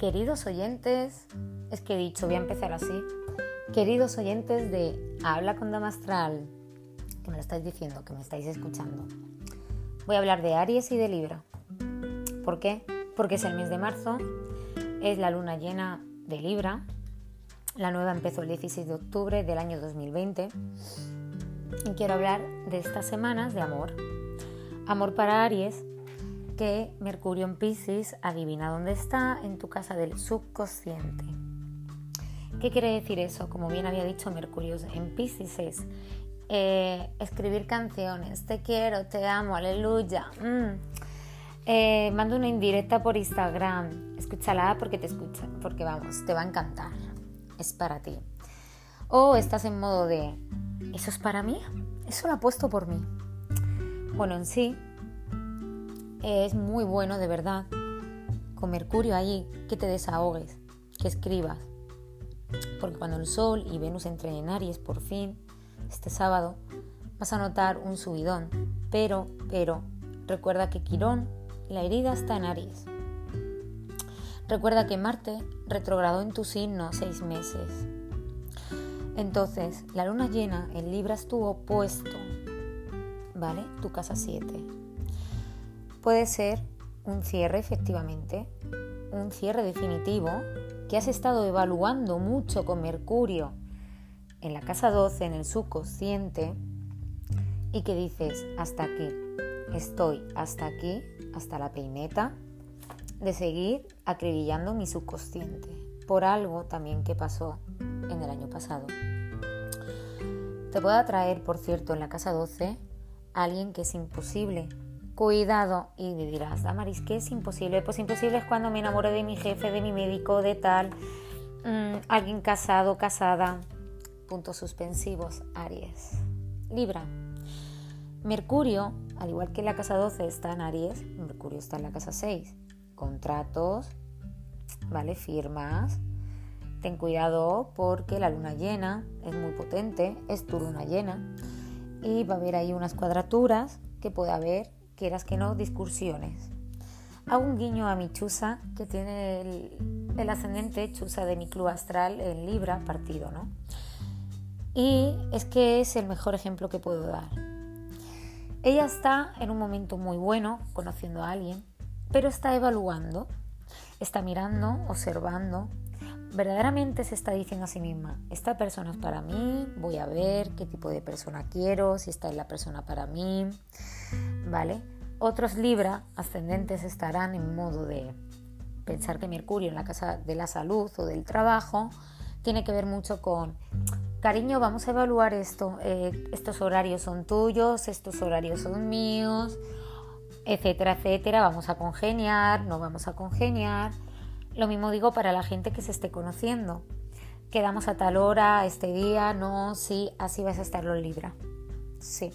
Queridos oyentes, es que he dicho, voy a empezar así. Queridos oyentes de Habla con Dama Astral, que me lo estáis diciendo, que me estáis escuchando. Voy a hablar de Aries y de Libra. ¿Por qué? Porque es el mes de marzo, es la luna llena de Libra. La nueva empezó el 16 de octubre del año 2020. Y quiero hablar de estas semanas de amor. Amor para Aries que Mercurio en Pisces adivina dónde está en tu casa del subconsciente. ¿Qué quiere decir eso? Como bien había dicho Mercurio en Pisces es eh, escribir canciones, te quiero, te amo, aleluya. Mm. Eh, mando una indirecta por Instagram, escúchala porque te escucha, porque vamos, te va a encantar, es para ti. O estás en modo de, ¿eso es para mí? Eso lo ha puesto por mí. Bueno, en sí, es muy bueno de verdad con Mercurio ahí que te desahogues, que escribas. Porque cuando el Sol y Venus entren en Aries por fin, este sábado, vas a notar un subidón. Pero, pero, recuerda que Quirón, la herida está en Aries. Recuerda que Marte retrogradó en tu signo seis meses. Entonces, la luna llena en Libra estuvo opuesto, ¿vale? Tu casa 7 puede ser un cierre efectivamente, un cierre definitivo que has estado evaluando mucho con Mercurio en la casa 12, en el subconsciente, y que dices, hasta aquí, estoy hasta aquí, hasta la peineta, de seguir acribillando mi subconsciente, por algo también que pasó en el año pasado. Te puede atraer, por cierto, en la casa 12, alguien que es imposible Cuidado. Y dirás, Damaris, ¿qué es imposible? Pues imposible es cuando me enamoro de mi jefe, de mi médico, de tal, mm, alguien casado, casada. Puntos suspensivos, Aries. Libra. Mercurio, al igual que la casa 12 está en Aries, Mercurio está en la casa 6. Contratos, ¿vale? Firmas. Ten cuidado porque la luna llena es muy potente, es tu luna llena y va a haber ahí unas cuadraturas que puede haber quieras que no, discursiones. Hago un guiño a mi chusa, que tiene el, ascendente chusa de mi club astral en Libra partido, ¿no? Y es que es el mejor ejemplo que puedo dar. Ella está en un momento muy bueno, conociendo a alguien, pero está evaluando, está mirando, observando, verdaderamente se está diciendo a sí misma, esta persona es para mí, voy a ver qué tipo de persona quiero, si esta es la persona para mí, ¿vale? Otros Libra ascendentes estarán en modo de pensar que Mercurio en la casa de la salud o del trabajo tiene que ver mucho con, cariño, vamos a evaluar esto, eh, estos horarios son tuyos, estos horarios son míos, etcétera, etcétera, vamos a congeniar, no vamos a congeniar. Lo mismo digo para la gente que se esté conociendo. Quedamos a tal hora, este día, no, sí, así vas a estar los Libra. Sí.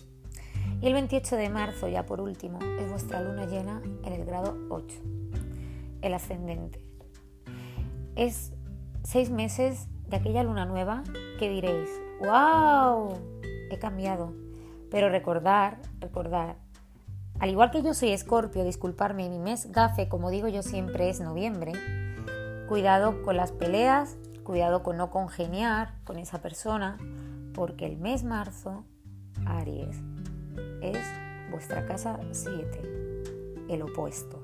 Y el 28 de marzo, ya por último, es vuestra luna llena en el grado 8, el ascendente. Es seis meses de aquella luna nueva que diréis, ¡wow! He cambiado. Pero recordar, recordar, al igual que yo soy escorpio, disculparme, mi mes gafe, como digo yo siempre, es noviembre. Cuidado con las peleas, cuidado con no congeniar con esa persona, porque el mes marzo, Aries, es vuestra casa 7, el opuesto.